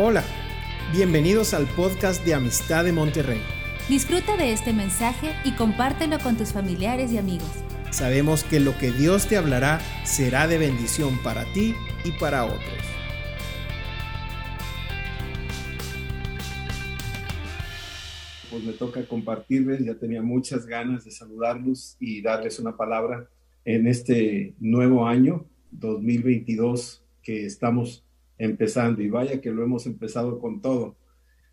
Hola, bienvenidos al podcast de Amistad de Monterrey. Disfruta de este mensaje y compártelo con tus familiares y amigos. Sabemos que lo que Dios te hablará será de bendición para ti y para otros. Pues me toca compartirles, ya tenía muchas ganas de saludarlos y darles una palabra en este nuevo año 2022 que estamos empezando y vaya que lo hemos empezado con todo.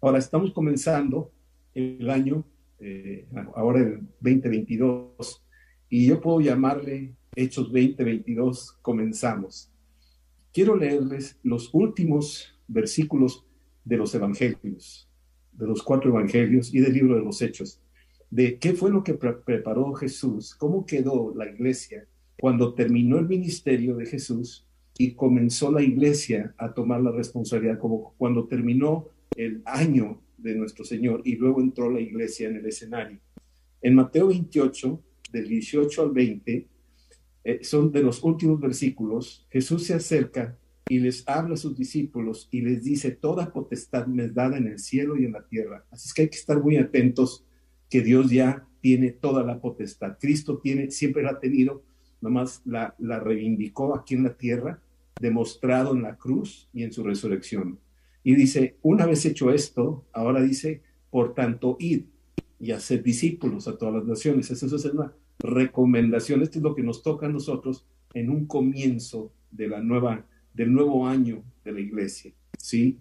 Ahora estamos comenzando el año, eh, ahora el 2022, y yo puedo llamarle Hechos 2022, comenzamos. Quiero leerles los últimos versículos de los evangelios, de los cuatro evangelios y del libro de los Hechos, de qué fue lo que preparó Jesús, cómo quedó la iglesia cuando terminó el ministerio de Jesús y comenzó la iglesia a tomar la responsabilidad, como cuando terminó el año de nuestro Señor y luego entró la iglesia en el escenario. En Mateo 28, del 18 al 20, eh, son de los últimos versículos, Jesús se acerca y les habla a sus discípulos y les dice, toda potestad me es dada en el cielo y en la tierra. Así es que hay que estar muy atentos que Dios ya tiene toda la potestad. Cristo tiene, siempre la ha tenido, nomás la, la reivindicó aquí en la tierra demostrado en la cruz y en su resurrección. Y dice, una vez hecho esto, ahora dice, por tanto, id y hacer discípulos a todas las naciones. Eso es una recomendación. Esto es lo que nos toca a nosotros en un comienzo de la nueva, del nuevo año de la iglesia, ¿sí?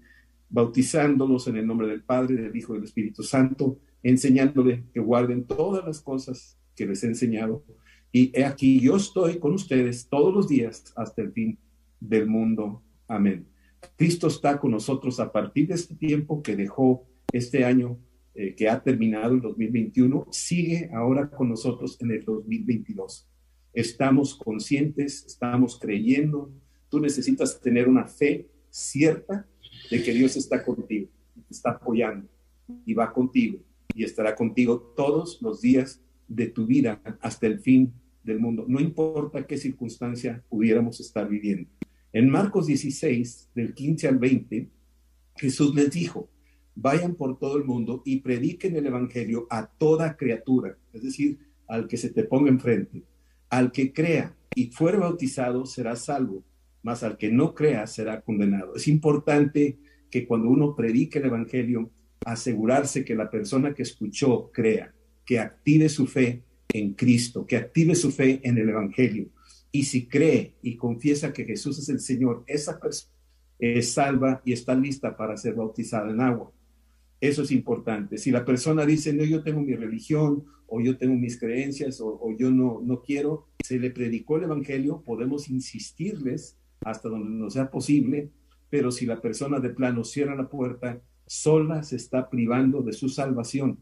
Bautizándolos en el nombre del Padre, del Hijo y del Espíritu Santo, enseñándole que guarden todas las cosas que les he enseñado. Y he aquí, yo estoy con ustedes todos los días hasta el fin del mundo. Amén. Cristo está con nosotros a partir de este tiempo que dejó este año eh, que ha terminado el 2021, sigue ahora con nosotros en el 2022. Estamos conscientes, estamos creyendo. Tú necesitas tener una fe cierta de que Dios está contigo, te está apoyando y va contigo y estará contigo todos los días de tu vida hasta el fin del mundo. No importa qué circunstancia pudiéramos estar viviendo. En Marcos 16, del 15 al 20, Jesús les dijo, vayan por todo el mundo y prediquen el Evangelio a toda criatura, es decir, al que se te ponga enfrente. Al que crea y fuere bautizado será salvo, mas al que no crea será condenado. Es importante que cuando uno predique el Evangelio, asegurarse que la persona que escuchó crea, que active su fe en Cristo, que active su fe en el Evangelio y si cree y confiesa que Jesús es el Señor, esa persona es salva y está lista para ser bautizada en agua. Eso es importante. Si la persona dice, no, yo tengo mi religión o yo tengo mis creencias o, yo no, no quiero, se le predicó el Evangelio, podemos insistirles hasta donde nos sea posible, pero si la persona de plano cierra la puerta, sola se está privando de su salvación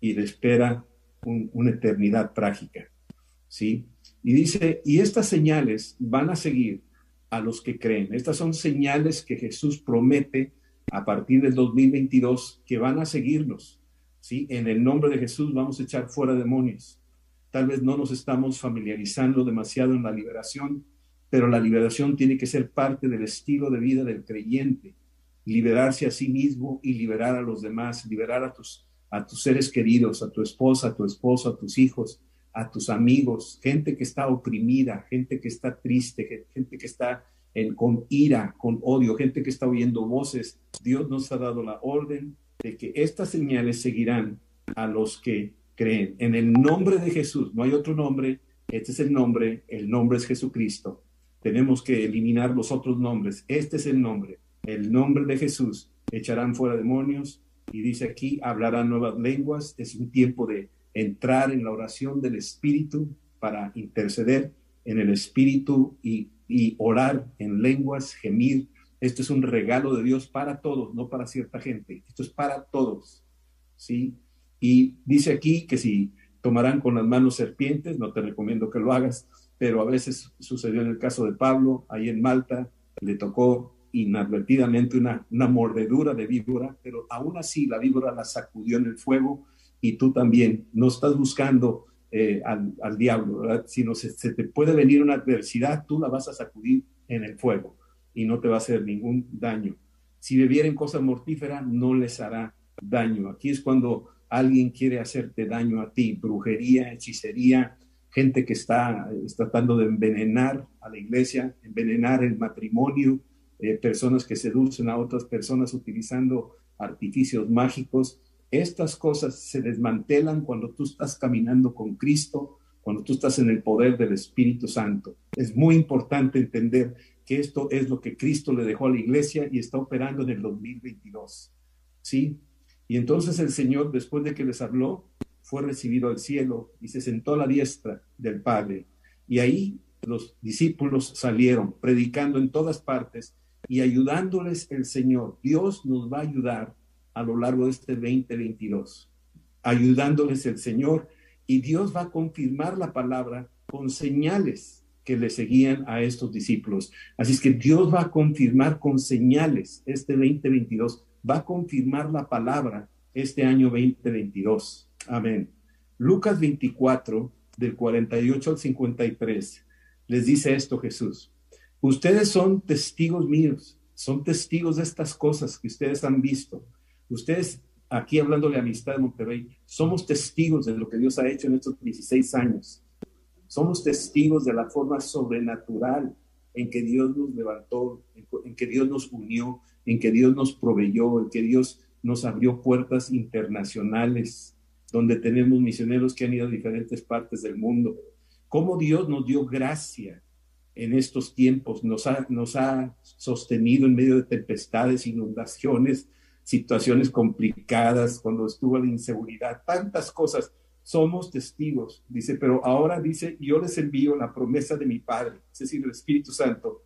y le espera una eternidad trágica. ¿Sí? Y dice, y estas señales van a seguir a los que creen. Estas son señales que Jesús promete a partir del 2022 que van a seguirnos. ¿sí? En el nombre de Jesús vamos a echar fuera demonios. Tal vez no nos estamos familiarizando demasiado en la liberación, pero la liberación tiene que ser parte del estilo de vida del creyente. Liberarse a sí mismo y liberar a los demás, liberar a tus, a tus seres queridos, a tu esposa, a tu esposo, a tus hijos, a tus amigos, gente que está oprimida, gente que está triste, gente que está en, con ira, con odio, gente que está oyendo voces. Dios nos ha dado la orden de que estas señales seguirán a los que creen. En el nombre de Jesús, no hay otro nombre, este es el nombre, el nombre es Jesucristo. Tenemos que eliminar los otros nombres. Este es el nombre, el nombre de Jesús. Echarán fuera demonios y dice aquí, hablarán nuevas lenguas. Es un tiempo de entrar en la oración del Espíritu para interceder en el Espíritu y, orar en lenguas, gemir. Esto es un regalo de Dios para todos, no para cierta gente. Esto es para todos. ¿sí? Y dice aquí que si tomarán con las manos serpientes, no te recomiendo que lo hagas, pero a veces sucedió en el caso de Pablo, ahí en Malta, le tocó inadvertidamente una, una mordedura de víbora, pero aún así la víbora la sacudió en el fuego y tú también. No estás buscando eh, al, al, diablo. Sino se, se, te puede venir una adversidad, tú la vas a sacudir en el fuego y no te va a hacer ningún daño. Si bebieren cosa mortífera, no les hará daño. Aquí es cuando alguien quiere hacerte daño a ti, brujería, hechicería, gente que está, tratando de envenenar a la iglesia, envenenar el matrimonio, eh, personas que seducen a otras personas utilizando artificios mágicos. Estas cosas se desmantelan cuando tú estás caminando con Cristo, cuando tú estás en el poder del Espíritu Santo. Es muy importante entender que esto es lo que Cristo le dejó a la iglesia y está operando en el 2022. ¿Sí? Y entonces el Señor, después de que les habló, fue recibido al cielo y se sentó a la diestra del Padre. Y ahí los discípulos salieron predicando en todas partes y ayudándoles el Señor. Dios nos va a ayudar a lo largo de este 2022, ayudándoles el Señor y Dios va a confirmar la palabra con señales que le seguían a estos discípulos. Así es que Dios va a confirmar con señales este 2022, va a confirmar la palabra este año 2022. Amén. Lucas 24, del 48 al 53, les dice esto Jesús. Ustedes son testigos míos, son testigos de estas cosas que ustedes han visto. Ustedes, aquí hablándole Amistad de Monterrey, somos testigos de lo que Dios ha hecho en estos 16 años. Somos testigos de la forma sobrenatural en que Dios nos levantó, en que Dios nos unió, en que Dios nos proveyó, en que Dios nos abrió puertas internacionales, donde tenemos misioneros que han ido a diferentes partes del mundo. Cómo Dios nos dio gracia en estos tiempos, nos ha, nos ha sostenido en medio de tempestades, inundaciones, situaciones complicadas, cuando estuvo la inseguridad, tantas cosas. Somos testigos, dice, pero ahora dice, yo les envío la promesa de mi Padre, es decir, el Espíritu Santo,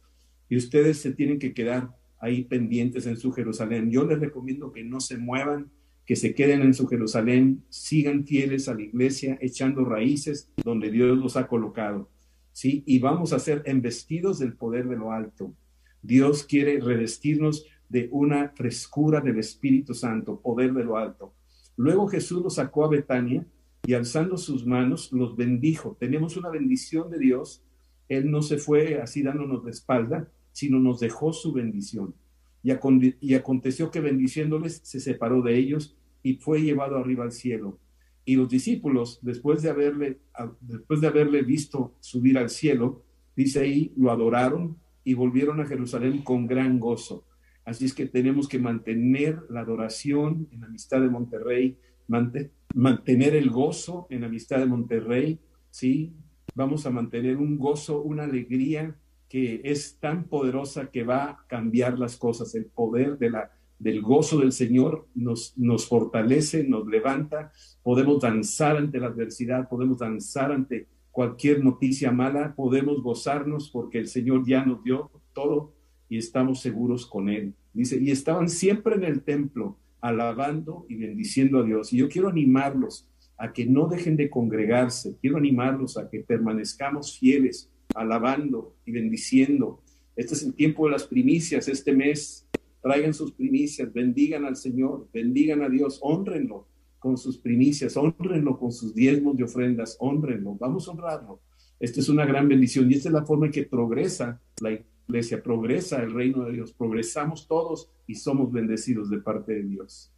y ustedes se tienen que quedar ahí pendientes en su Jerusalén. Yo les recomiendo que no se muevan, que se queden en su Jerusalén, sigan fieles a la iglesia, echando raíces donde Dios los ha colocado. ¿Sí? Y vamos a ser embestidos del poder de lo alto. Dios quiere revestirnos de una frescura del Espíritu Santo, poder de lo alto. Luego Jesús los sacó a Betania y alzando sus manos los bendijo. Tenemos una bendición de Dios. Él no se fue así dándonos de espalda, sino nos dejó su bendición. Y, y aconteció que bendiciéndoles se separó de ellos y fue llevado arriba al cielo. Y los discípulos, después de haberle, después de haberle visto subir al cielo, dice ahí, lo adoraron y volvieron a Jerusalén con gran gozo. Así es que tenemos que mantener la adoración en Amistad de Monterrey, mantener el gozo en Amistad de Monterrey, ¿sí? Vamos a mantener un gozo, una alegría que es tan poderosa que va a cambiar las cosas. El poder del gozo del Señor nos fortalece, nos levanta. Podemos danzar ante la adversidad, podemos danzar ante cualquier noticia mala, podemos gozarnos porque el Señor ya nos dio todo y estamos seguros con Él. Dice, y estaban siempre en el templo, alabando y bendiciendo a Dios. Y yo quiero animarlos a que no dejen de congregarse, quiero animarlos a que permanezcamos fieles, alabando y bendiciendo. Este es el tiempo de las primicias, este mes. Traigan sus primicias, bendigan al Señor, bendigan a Dios, honrenlo con sus primicias, honrenlo con sus diezmos de ofrendas, honrenlo, vamos a honrarlo. Esta es una gran bendición y esta es la forma en que progresa la iglesia, progresa el reino de Dios, progresamos todos y somos bendecidos de parte de Dios.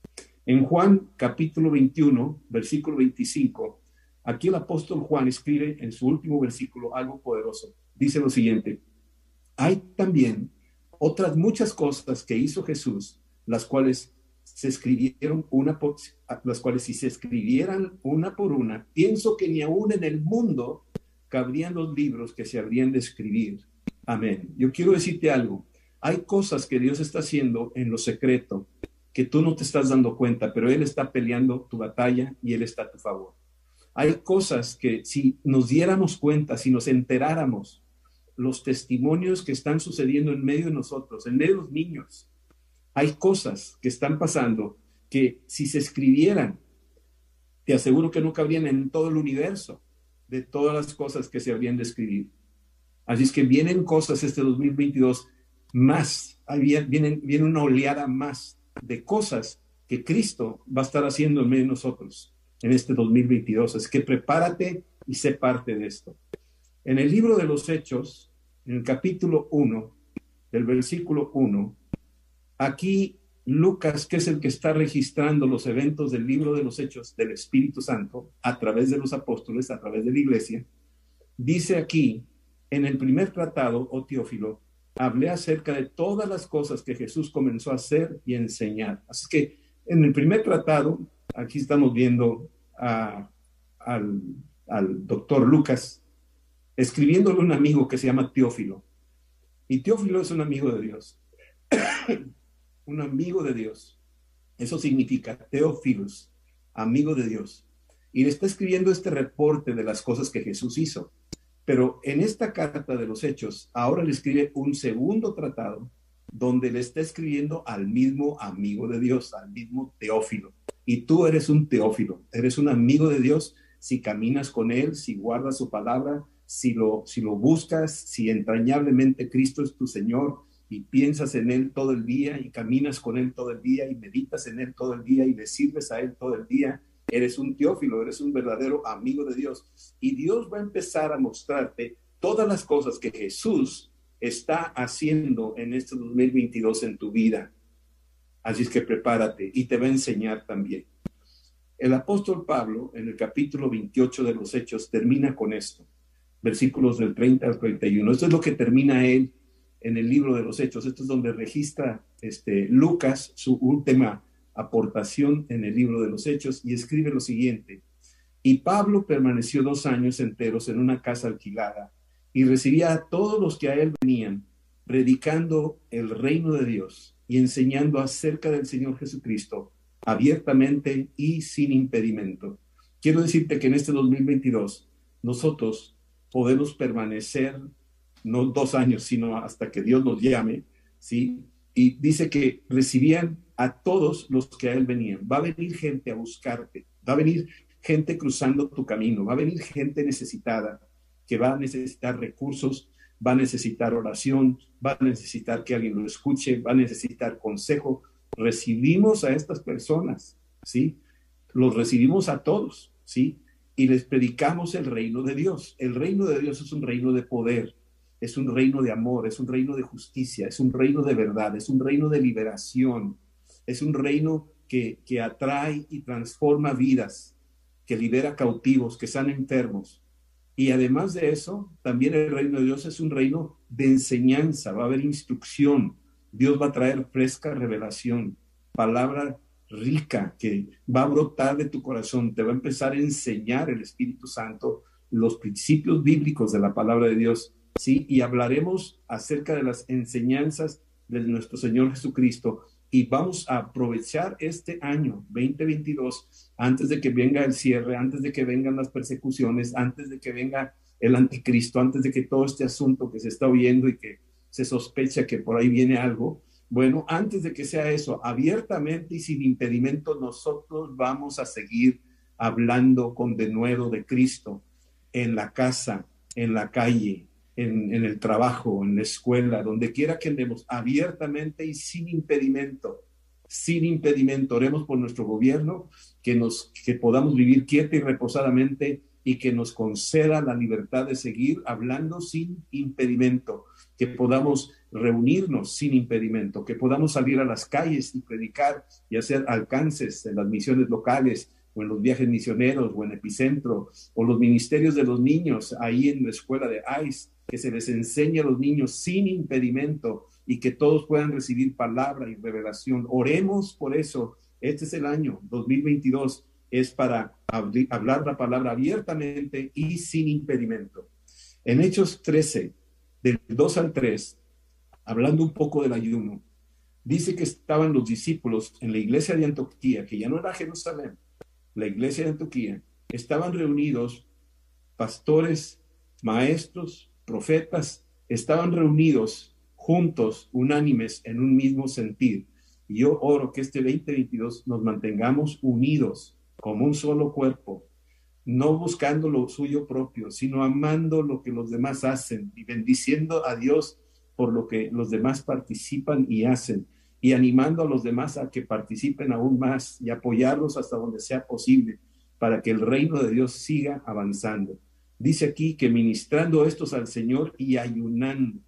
En Juan capítulo 21, versículo 25, aquí el apóstol Juan escribe en su último versículo algo poderoso. Dice lo siguiente, hay también otras muchas cosas que hizo Jesús, las cuales se escribieron una por, las cuales si se escribieran una por una, pienso que ni aún en el mundo cabrían los libros que se habrían de escribir Amén. Yo quiero decirte algo. Hay cosas que Dios está haciendo en lo secreto que tú no te estás dando cuenta, pero Él está peleando tu batalla y Él está a tu favor. Hay cosas que si nos diéramos cuenta, si nos enteráramos, los testimonios que están sucediendo en medio de nosotros, en medio de los niños, hay cosas que están pasando que si se escribieran, te aseguro que no cabrían en todo el universo de todas las cosas que se habrían de escribir. Así es que vienen cosas este 2022 más, vienen, viene una oleada más de cosas que Cristo va a estar haciendo en medio de nosotros en este 2022. Es que prepárate y sé parte de esto. En el libro de los Hechos, en el capítulo 1, del versículo 1, aquí Lucas, que es el que está registrando los eventos del libro de los hechos del Espíritu Santo a través de los apóstoles, a través de la iglesia, dice aquí, en el primer tratado, oh Teófilo, hablé acerca de todas las cosas que Jesús comenzó a hacer y enseñar. Así que en el primer tratado, aquí estamos viendo al, doctor Lucas escribiéndole un amigo que se llama Teófilo. Y Teófilo es un amigo de Dios. un amigo de Dios. Eso significa Teófilos, amigo de Dios. Y le está escribiendo este reporte de las cosas que Jesús hizo. Pero en esta carta de los hechos, ahora le escribe un segundo tratado donde le está escribiendo al mismo amigo de Dios, al mismo Teófilo. Y tú eres un Teófilo, eres un amigo de Dios si caminas con Él, si guardas su palabra, si lo, si lo buscas, si entrañablemente Cristo es tu Señor, y piensas en Él todo el día y caminas con Él todo el día y meditas en Él todo el día y le sirves a Él todo el día, eres un teófilo, eres un verdadero amigo de Dios. Y Dios va a empezar a mostrarte todas las cosas que Jesús está haciendo en este 2022 en tu vida. Así es que prepárate y te va a enseñar también. El apóstol Pablo, en el capítulo 28 de los Hechos, termina con esto, versículos del 30 al 31. Esto es lo que termina él en el libro de los Hechos. Esto es donde registra este, Lucas su última aportación en el libro de los Hechos y escribe lo siguiente. Y Pablo permaneció dos años enteros en una casa alquilada y recibía a todos los que a él venían, predicando el reino de Dios y enseñando acerca del Señor Jesucristo abiertamente y sin impedimento. Quiero decirte que en este 2022 nosotros podemos permanecer no dos años, sino hasta que Dios nos llame, ¿sí? Y dice que recibían a todos los que a Él venían. Va a venir gente a buscarte, va a venir gente cruzando tu camino, va a venir gente necesitada, que va a necesitar recursos, va a necesitar oración, va a necesitar que alguien lo escuche, va a necesitar consejo. Recibimos a estas personas, ¿sí? Los recibimos a todos, ¿sí? Y les predicamos el reino de Dios. El reino de Dios es un reino de poder, es un reino de amor, es un reino de justicia, es un reino de verdad, es un reino de liberación, es un reino que, que atrae y transforma vidas, que libera cautivos, que sana enfermos. Y además de eso, también el reino de Dios es un reino de enseñanza, va a haber instrucción, Dios va a traer fresca revelación, palabra rica que va a brotar de tu corazón, te va a empezar a enseñar el Espíritu Santo los principios bíblicos de la palabra de Dios ¿sí? Y hablaremos acerca de las enseñanzas de nuestro Señor Jesucristo y vamos a aprovechar este año 2022 antes de que venga el cierre, antes de que vengan las persecuciones, antes de que venga el anticristo, antes de que todo este asunto que se está oyendo y que se sospecha que por ahí viene algo. Bueno, antes de que sea eso, abiertamente y sin impedimento, nosotros vamos a seguir hablando con denuedo de Cristo en la casa, en la calle, en, el trabajo, en la escuela, donde quiera que andemos, abiertamente y sin impedimento, sin impedimento. Oremos por nuestro gobierno, que, nos, que podamos vivir quieta y reposadamente y que nos conceda la libertad de seguir hablando sin impedimento, que podamos reunirnos sin impedimento, que podamos salir a las calles y predicar y hacer alcances en las misiones locales o en los viajes misioneros o en Epicentro o los ministerios de los niños ahí en la escuela de ICE que se les enseñe a los niños sin impedimento y que todos puedan recibir palabra y revelación. Oremos por eso. Este es el año 2022, es para hablar la palabra abiertamente y sin impedimento. En Hechos 13, del 2 al 3, hablando un poco del ayuno, dice que estaban los discípulos en la iglesia de Antioquía, que ya no era Jerusalén, la iglesia de Antioquía, estaban reunidos pastores, maestros, profetas estaban reunidos juntos, unánimes, en un mismo sentir. Y yo oro que este 2022 nos mantengamos unidos como un solo cuerpo, no buscando lo suyo propio, sino amando lo que los demás hacen y bendiciendo a Dios por lo que los demás participan y hacen y animando a los demás a que participen aún más y apoyarlos hasta donde sea posible para que el reino de Dios siga avanzando. Dice aquí que ministrando estos al Señor y ayunando.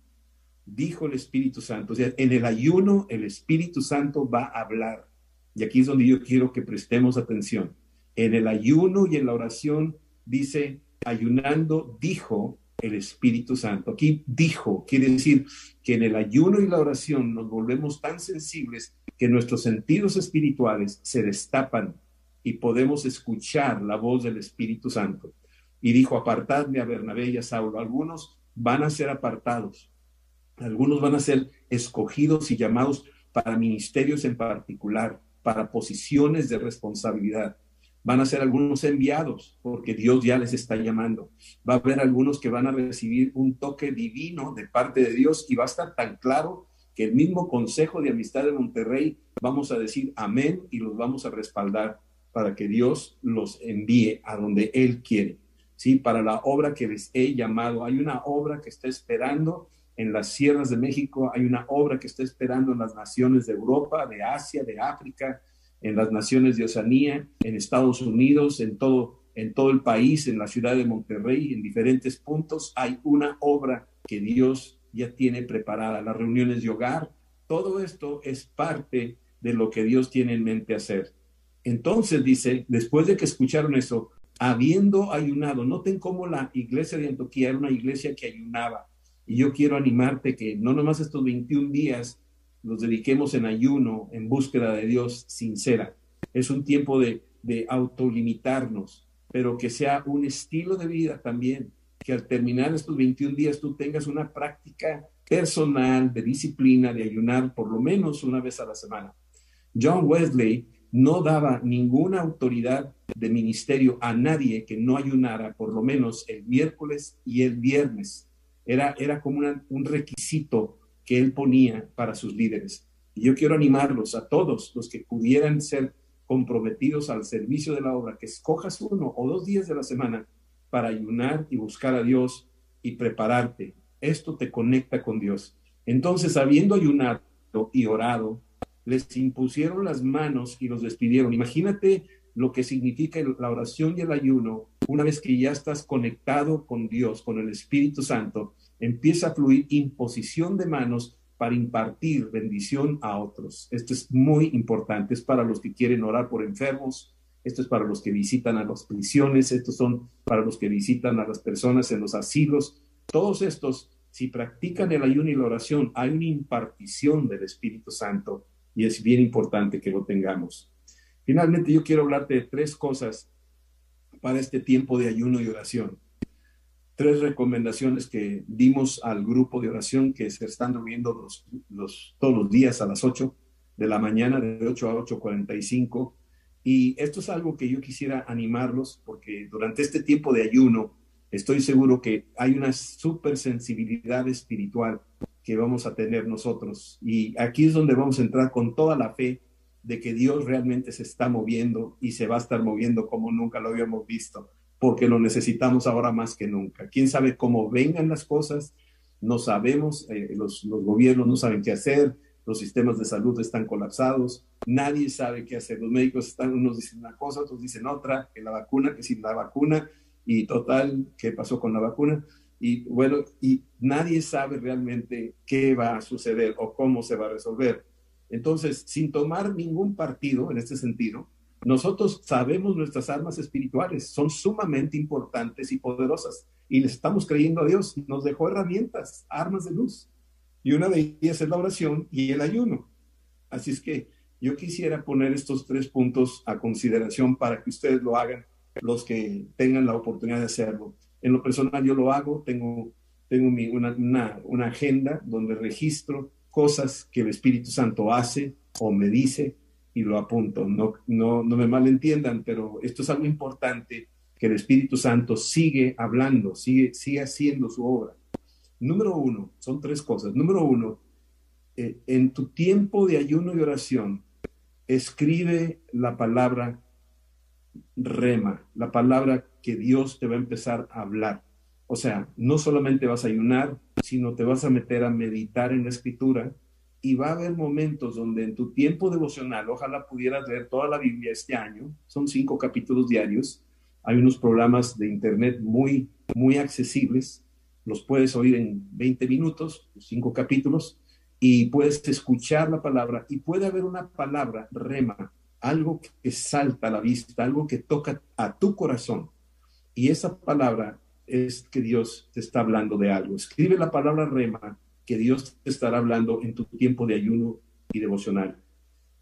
dijo el Espíritu Santo. O sea, en el ayuno el Espíritu Santo va a hablar. Y aquí es donde yo quiero que prestemos atención. En el ayuno y en la oración dice, ayunando, dijo el Espíritu Santo. Aquí dijo, quiere decir que en el ayuno y la oración nos volvemos tan sensibles que nuestros sentidos espirituales se destapan y podemos escuchar la voz del Espíritu Santo. Y dijo, apartadme a Bernabé y a Saulo. Algunos van a ser apartados, algunos van a ser escogidos y llamados para ministerios en particular, para posiciones de responsabilidad. Van a ser algunos enviados porque Dios ya les está llamando. Va a haber algunos que van a recibir un toque divino de parte de Dios y va a estar tan claro que el mismo Consejo de Amistad de Monterrey vamos a decir amén y los vamos a respaldar para que Dios los envíe a donde Él quiere. ¿Sí? Para la obra que les he llamado. Hay una obra que está esperando en las sierras de México, hay una obra que está esperando en las naciones de Europa, de Asia, de África, en las naciones de Oceanía, en Estados Unidos, en todo, en todo el país, en la ciudad de Monterrey, en diferentes puntos, hay una obra que Dios ya tiene preparada, las reuniones de hogar, todo esto es parte de lo que Dios tiene en mente hacer. Entonces dice, después de que escucharon eso, habiendo ayunado, noten cómo la iglesia de Antioquía era una iglesia que ayunaba. Y yo quiero animarte que no nomás estos 21 días los dediquemos en ayuno, en búsqueda de Dios sincera. Es un tiempo de, de autolimitarnos, pero que sea un estilo de vida también, que al terminar estos 21 días tú tengas una práctica personal de disciplina, de ayunar por lo menos una vez a la semana. John Wesley no daba ninguna autoridad de ministerio a nadie que no ayunara por lo menos el miércoles y el viernes. Era, era como un requisito que él ponía para sus líderes. Y yo quiero animarlos a todos los que pudieran ser comprometidos al servicio de la obra, que escojas uno o dos días de la semana para ayunar y buscar a Dios y prepararte. Esto te conecta con Dios. Entonces, habiendo ayunado y orado, les impusieron las manos y los despidieron. Imagínate lo que significa la oración y el ayuno una vez que ya estás conectado con Dios, con el Espíritu Santo, empieza a fluir imposición de manos para impartir bendición a otros. Esto es muy importante, es para los que quieren orar por enfermos, esto es para los que visitan a las prisiones, estos son para los que visitan a las personas en los asilos. Todos estos, si practican el ayuno y la oración, hay una impartición del Espíritu Santo y es bien importante que lo tengamos. Finalmente, yo quiero hablarte de tres cosas para este tiempo de ayuno y oración. Tres recomendaciones que dimos al grupo de oración que se están reuniendo los, todos los días a las 8 de la mañana, de 8 a 8.45. Y esto es algo que yo quisiera animarlos porque durante este tiempo de ayuno estoy seguro que hay una súper sensibilidad espiritual que vamos a tener nosotros. Y aquí es donde vamos a entrar con toda la fe de que Dios realmente se está moviendo y se va a estar moviendo como nunca lo habíamos visto, porque lo necesitamos ahora más que nunca. ¿Quién sabe cómo vengan las cosas? No sabemos, eh, los, los gobiernos no saben qué hacer, los sistemas de salud están colapsados, nadie sabe qué hacer. Los médicos están, unos dicen una cosa, otros dicen otra, que la vacuna, que sin la vacuna, y total, ¿qué pasó con la vacuna? Y bueno, y nadie sabe realmente qué va a suceder o cómo se va a resolver. Entonces, sin tomar ningún partido en este sentido, nosotros sabemos nuestras armas espirituales, son sumamente importantes y poderosas, y le estamos creyendo a Dios, nos dejó herramientas, armas de luz, y una de ellas es la oración y el ayuno. Así es que yo quisiera poner estos tres puntos a consideración para que ustedes lo hagan, los que tengan la oportunidad de hacerlo. En lo personal yo lo hago, tengo, tengo mi, una, una, una agenda donde registro cosas que el Espíritu Santo hace o me dice y lo apunto. No, no, no me malentiendan, pero esto es algo importante que el Espíritu Santo sigue hablando, sigue, sigue haciendo su obra. Número uno, son tres cosas. Número uno, eh, en tu tiempo de ayuno y oración, escribe la palabra rema, la palabra que Dios te va a empezar a hablar. O sea, no solamente vas a ayunar, sino te vas a meter a meditar en la escritura y va a haber momentos donde en tu tiempo devocional, ojalá pudieras leer toda la Biblia este año, son cinco capítulos diarios, hay unos programas de internet muy, muy accesibles, los puedes oír en 20 minutos, cinco capítulos, y puedes escuchar la palabra y puede haber una palabra, rema, algo que salta a la vista, algo que toca a tu corazón. Y esa palabra es que Dios te está hablando de algo. Escribe la palabra rema que Dios te estará hablando en tu tiempo de ayuno y devocional.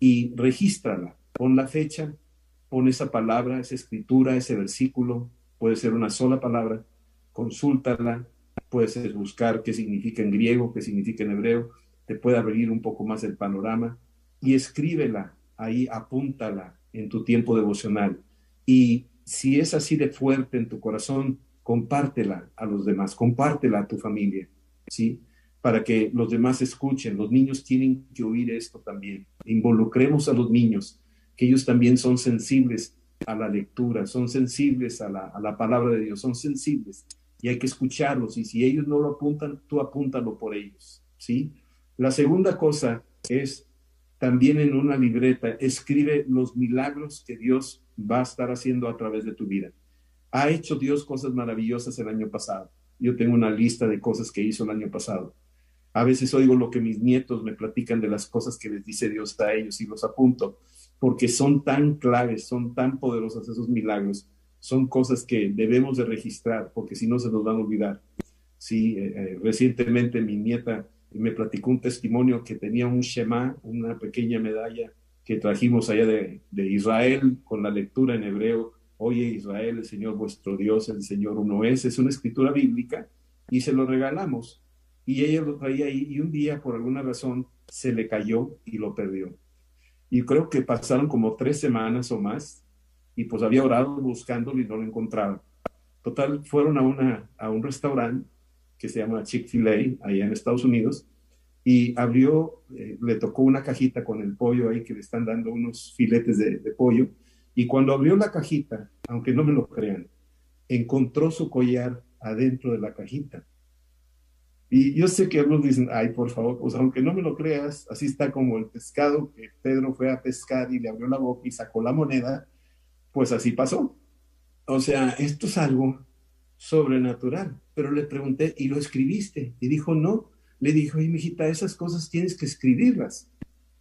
Y regístrala, pon la fecha, pon esa palabra, esa escritura, ese versículo, puede ser una sola palabra, consúltala, puedes buscar qué significa en griego, qué significa en hebreo, te puede abrir un poco más el panorama. Y escríbela. Ahí, apúntala en tu tiempo devocional. Y si es así de fuerte en tu corazón, compártela a los demás, compártela a tu familia, ¿sí? Para que los demás escuchen. Los niños tienen que oír esto también. Involucremos a los niños, que ellos también son sensibles a la lectura, son sensibles a la, a la palabra de Dios, son sensibles y hay que escucharlos. Y si ellos no lo apuntan, tú apúntalo por ellos, ¿sí? La segunda cosa es también en una libreta, escribe los milagros que Dios va a estar haciendo a través de tu vida. Ha hecho Dios cosas maravillosas el año pasado. Yo tengo una lista de cosas que hizo el año pasado. A veces oigo lo que mis nietos me platican de las cosas que les dice Dios a ellos y los apunto, porque son tan claves, son tan poderosas esos milagros son cosas que debemos de registrar porque si no se nos van a olvidar. Sí, eh, eh, recientemente mi nieta me platicó un testimonio que tenía un Shema, una pequeña medalla que trajimos allá de, Israel con la lectura en hebreo. Oye Israel, el Señor vuestro Dios, el Señor uno es. Es una escritura bíblica y se lo regalamos. Y ella lo traía ahí y un día por alguna razón se le cayó y lo perdió. Y creo que pasaron como tres semanas o más y pues había orado buscándolo y no lo encontraba. Total, fueron a, una, a un restaurante que se llama Chick-fil-A, allá en Estados Unidos, y abrió, eh, le tocó una cajita con el pollo ahí que le están dando unos filetes de, de pollo, y cuando abrió la cajita, aunque no me lo crean, encontró su collar adentro de la cajita. Y yo sé que algunos dicen, ay, por favor, pues aunque no me lo creas, así está como el pescado que Pedro fue a pescar y le abrió la boca y sacó la moneda, pues así pasó. O sea, esto es algo sobrenatural. Pero le pregunté, ¿y lo escribiste? Y dijo, no. Le dijo, oye, mijita, esas cosas tienes que escribirlas,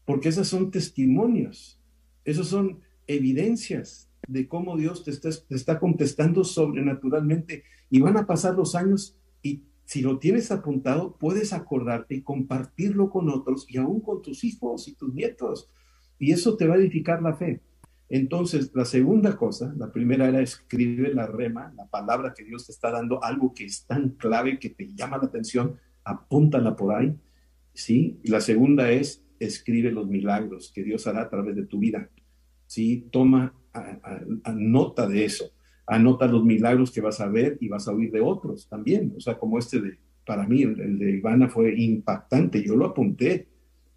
porque esas son testimonios, esos son evidencias de cómo Dios te está, te está contestando sobrenaturalmente. Y van a pasar los años y si lo tienes apuntado, puedes acordarte y compartirlo con otros y aún con tus hijos y tus nietos. Y eso te va a edificar la fe. Entonces, la segunda cosa, la primera era escribe la rema, la palabra que Dios te está dando, algo que es tan clave que te llama la atención, apúntala por ahí, ¿sí? La segunda es escribe los milagros que Dios hará a través de tu vida, ¿sí? Toma nota de eso, anota los milagros que vas a ver y vas a oír de otros también, o sea, como este de, para mí, el, el de Ivana fue impactante, yo lo apunté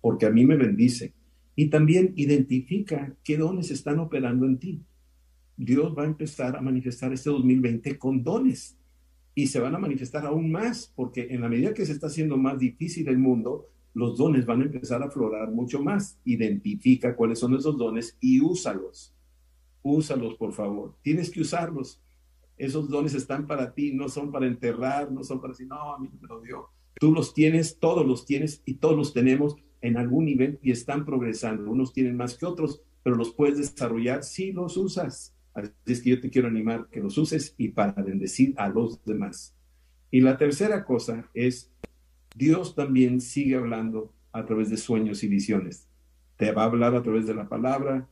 porque a mí me bendice y también identifica qué dones están operando en ti. Dios va a empezar a manifestar este 2020 con dones y se van a manifestar aún más, porque en la medida que se está haciendo más difícil el mundo, los dones van a empezar a aflorar mucho más. Identifica cuáles son esos dones y úsalos. Úsalos, por favor. Tienes que usarlos. Esos dones están para ti, no son para enterrar, no son para decir, no, a mí me lo dio. Tú los tienes, todos los tienes y todos los tenemos en algún nivel y están progresando. Unos tienen más que otros, pero los puedes desarrollar si los usas. Así es que yo te quiero animar que los uses y para bendecir a los demás. Y la tercera cosa es, Dios también sigue hablando a través de sueños y visiones. Te va a hablar a través de la palabra,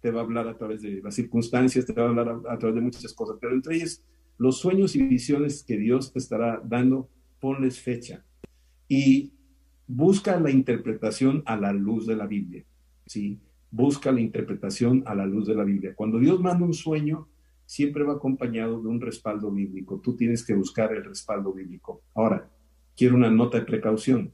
te va a hablar a través de las circunstancias, te va a hablar a, través de muchas cosas, pero entre ellas, los sueños y visiones que Dios te estará dando, ponles fecha. Y busca la interpretación a la luz de la Biblia, ¿sí? Busca la interpretación a la luz de la Biblia. Cuando Dios manda un sueño, siempre va acompañado de un respaldo bíblico. Tú tienes que buscar el respaldo bíblico. Ahora, quiero una nota de precaución.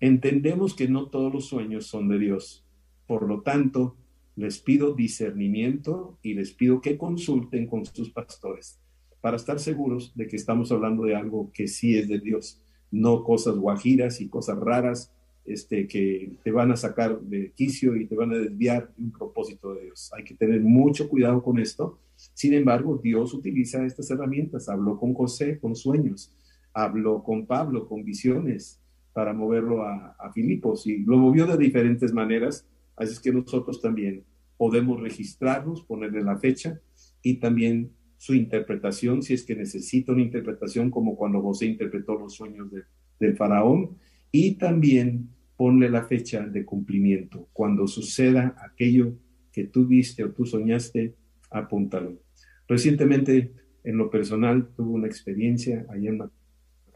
Entendemos que no todos los sueños son de Dios. Por lo tanto, les pido discernimiento y les pido que consulten con sus pastores para estar seguros de que estamos hablando de algo que sí es de Dios no cosas guajiras y cosas raras este, que te van a sacar de quicio y te van a desviar de un propósito de Dios. Hay que tener mucho cuidado con esto. Sin embargo, Dios utiliza estas herramientas. Habló con José con sueños. Habló con Pablo con visiones para moverlo a, a Filipos y lo movió de diferentes maneras, así es que nosotros también podemos registrarlos, ponerle la fecha y también su interpretación, si es que necesita una interpretación, como cuando José interpretó los sueños de, del faraón, y también ponle la fecha de cumplimiento. Cuando suceda aquello que tú viste o tú soñaste, apúntalo. Recientemente, en lo personal, tuve una experiencia ahí en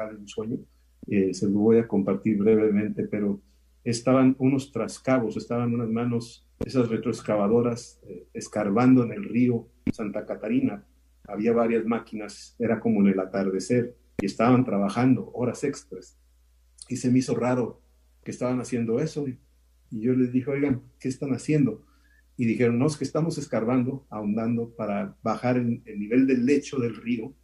un sueño, eh, se lo voy a compartir brevemente, pero estaban unos trascabos, estaban unas manos, esas retroexcavadoras, eh, escarbando en el río Santa Catarina. Había varias máquinas, era como en el atardecer, y estaban trabajando horas extras. Y se me hizo raro que estaban haciendo eso. Y, yo les dije, oigan, ¿qué están haciendo? Y dijeron, no, es que estamos escarbando, ahondando para bajar el nivel del lecho del río,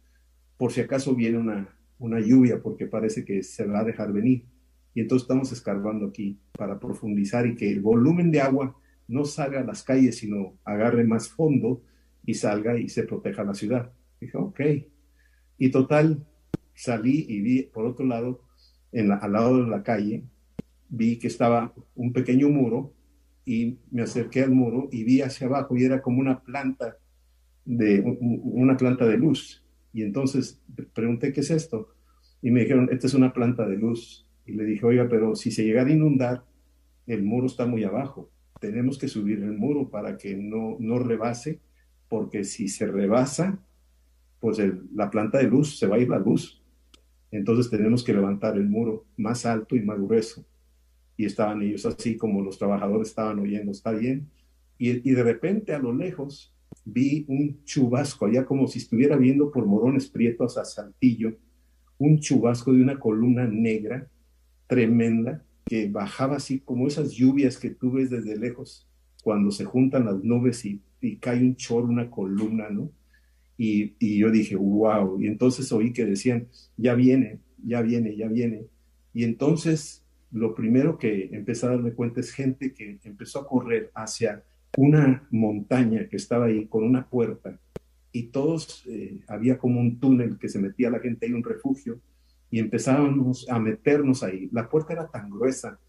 por si acaso viene una, una lluvia, porque parece que se va a dejar venir. Y entonces estamos escarbando aquí para profundizar y que el volumen de agua no salga a las calles, sino agarre más fondo y salga y se proteja la ciudad. Dije, ok. Y total, salí y vi, por otro lado, en al lado de la calle, vi que estaba un pequeño muro y me acerqué al muro y vi hacia abajo y era como una planta de una planta de luz. Y entonces pregunté, ¿qué es esto? Y me dijeron, esta es una planta de luz. Y le dije, oiga, pero si se llegara a inundar, el muro está muy abajo. Tenemos que subir el muro para que no, no rebase, porque si se rebasa, pues la planta de luz, se va a ir la luz. Entonces tenemos que levantar el muro más alto y más grueso. Y estaban ellos así como los trabajadores estaban oyendo, está bien. Y de repente a lo lejos vi un chubasco, allá como si estuviera viendo por morones prietos a Saltillo, un chubasco de una columna negra tremenda que bajaba así como esas lluvias que tú ves desde lejos cuando se juntan las nubes y, cae un chorro, una columna, ¿no? Y, y, yo dije, wow, y entonces oí que decían, ya viene, ya viene, ya viene. Y entonces lo primero que empecé a darme cuenta es gente que empezó a correr hacia una montaña que estaba ahí con una puerta y todos, eh, había como un túnel que se metía la gente ahí, un refugio, y empezábamos a meternos ahí. La puerta era tan gruesa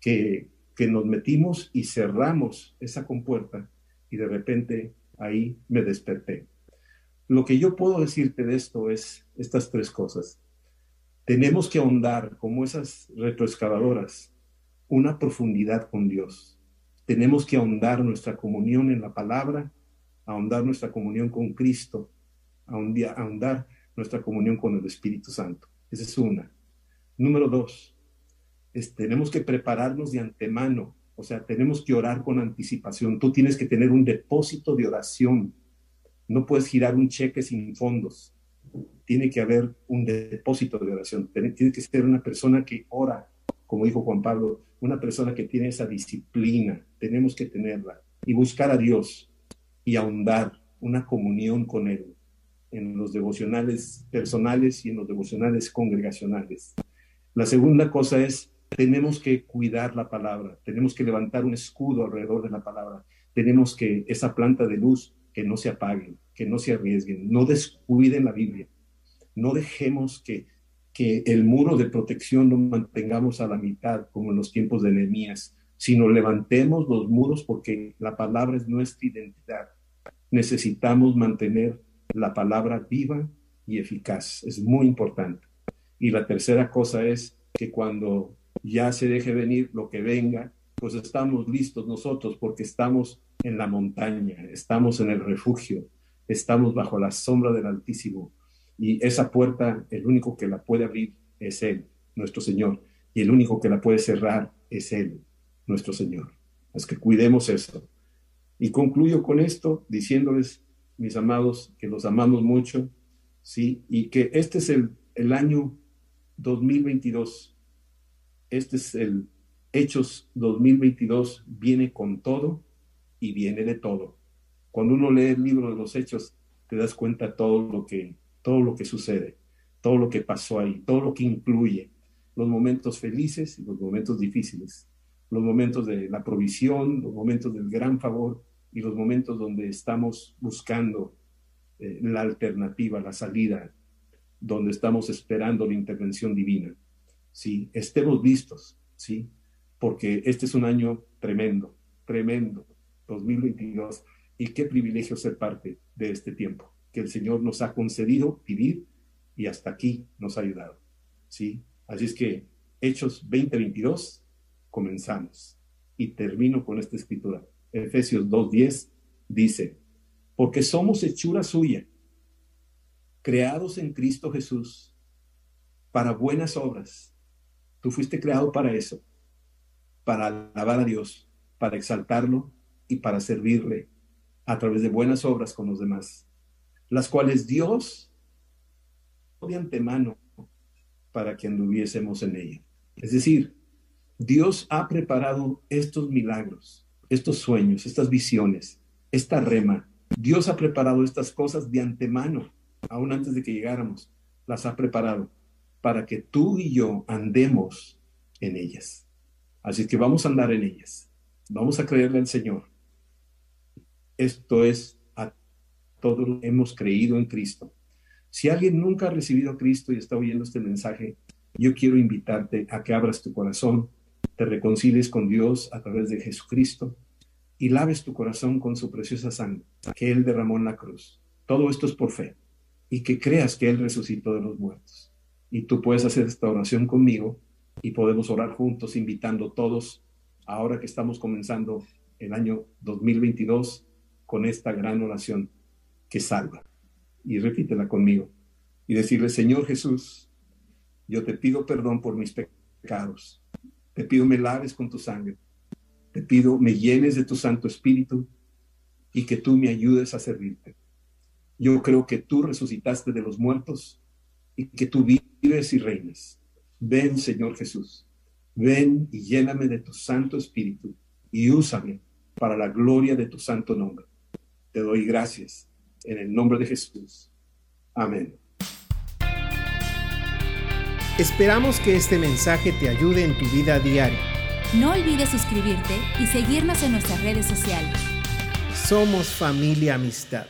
que, que nos metimos y cerramos esa compuerta y de repente ahí me desperté. Lo que yo puedo decirte de esto es estas tres cosas. Tenemos que ahondar como esas retroexcavadoras una profundidad con Dios tenemos que ahondar nuestra comunión en la palabra, ahondar nuestra comunión con Cristo, ahondar nuestra comunión con el Espíritu Santo. Esa es una. Número dos, tenemos que prepararnos de antemano, o sea, tenemos que orar con anticipación. Tú tienes que tener un depósito de oración. No puedes girar un cheque sin fondos. Tiene que haber un depósito de oración. Tienes que ser una persona que ora como dijo Juan Pablo, una persona que tiene esa disciplina, tenemos que tenerla y buscar a Dios y ahondar una comunión con Él en los devocionales personales y en los devocionales congregacionales. La segunda cosa es, tenemos que cuidar la palabra, tenemos que levantar un escudo alrededor de la palabra, tenemos que esa planta de luz que no se apague, que no se arriesguen, no descuiden la Biblia, no dejemos que que el muro de protección lo mantengamos a la mitad, como en los tiempos de Nehemías, sino levantemos los muros porque la palabra es nuestra identidad. Necesitamos mantener la palabra viva y eficaz. Es muy importante. Y la tercera cosa es que cuando ya se deje venir lo que venga, pues estamos listos nosotros porque estamos en la montaña, estamos en el refugio, estamos bajo la sombra del Altísimo y esa puerta, el único que la puede abrir es Él, nuestro Señor. Y el único que la puede cerrar es Él, nuestro Señor. Es que cuidemos esto. Y concluyo con esto diciéndoles, mis amados, que los amamos mucho, ¿sí? Y que este es el, el año 2022. Este es el Hechos 2022, viene con todo y viene de todo. Cuando uno lee el libro de los Hechos, te das cuenta todo lo que todo lo que sucede, todo lo que pasó ahí, todo lo que incluye los momentos felices y los momentos difíciles, los momentos de la provisión, los momentos del gran favor y los momentos donde estamos buscando eh, la alternativa, la salida, donde estamos esperando la intervención divina. Sí, estemos listos, sí, porque este es un año tremendo, tremendo, 2022, y qué privilegio ser parte de este tiempo que el Señor nos ha concedido vivir y hasta aquí nos ha ayudado, sí. Así es que Hechos 20:22 comenzamos y termino con esta escritura. Efesios 2:10 dice, porque somos hechura suya, creados en Cristo Jesús para buenas obras. Tú fuiste creado para eso, para alabar a Dios, para exaltarlo y para servirle a través de buenas obras con los demás, las cuales Dios de antemano para que anduviésemos en ella. Es decir, Dios ha preparado estos milagros, estos sueños, estas visiones, esta rema. Dios ha preparado estas cosas de antemano, aún antes de que llegáramos. Las ha preparado para que tú y yo andemos en ellas. Así que vamos a andar en ellas. Vamos a creerle al Señor. Esto es todos hemos creído en Cristo. Si alguien nunca ha recibido a Cristo y está oyendo este mensaje, yo quiero invitarte a que abras tu corazón, te reconcilies con Dios a través de Jesucristo y laves tu corazón con su preciosa sangre que Él derramó en la cruz. Todo esto es por fe y que creas que Él resucitó de los muertos. Y tú puedes hacer esta oración conmigo y podemos orar juntos invitando todos, ahora que estamos comenzando el año 2022, con esta gran oración que salva. Y repítela conmigo y decirle, Señor Jesús, yo te pido perdón por mis pecados. Te pido me laves con tu sangre. Te pido me llenes de tu Santo Espíritu y que tú me ayudes a servirte. Yo creo que tú resucitaste de los muertos y que tú vives y reinas. Ven, Señor Jesús. Ven y lléname de tu Santo Espíritu y úsame para la gloria de tu santo nombre. Te doy gracias en el nombre de Jesús. Amén. Esperamos que este mensaje te ayude en tu vida diaria. No olvides suscribirte y seguirnos en nuestras redes sociales. Somos familia amistad.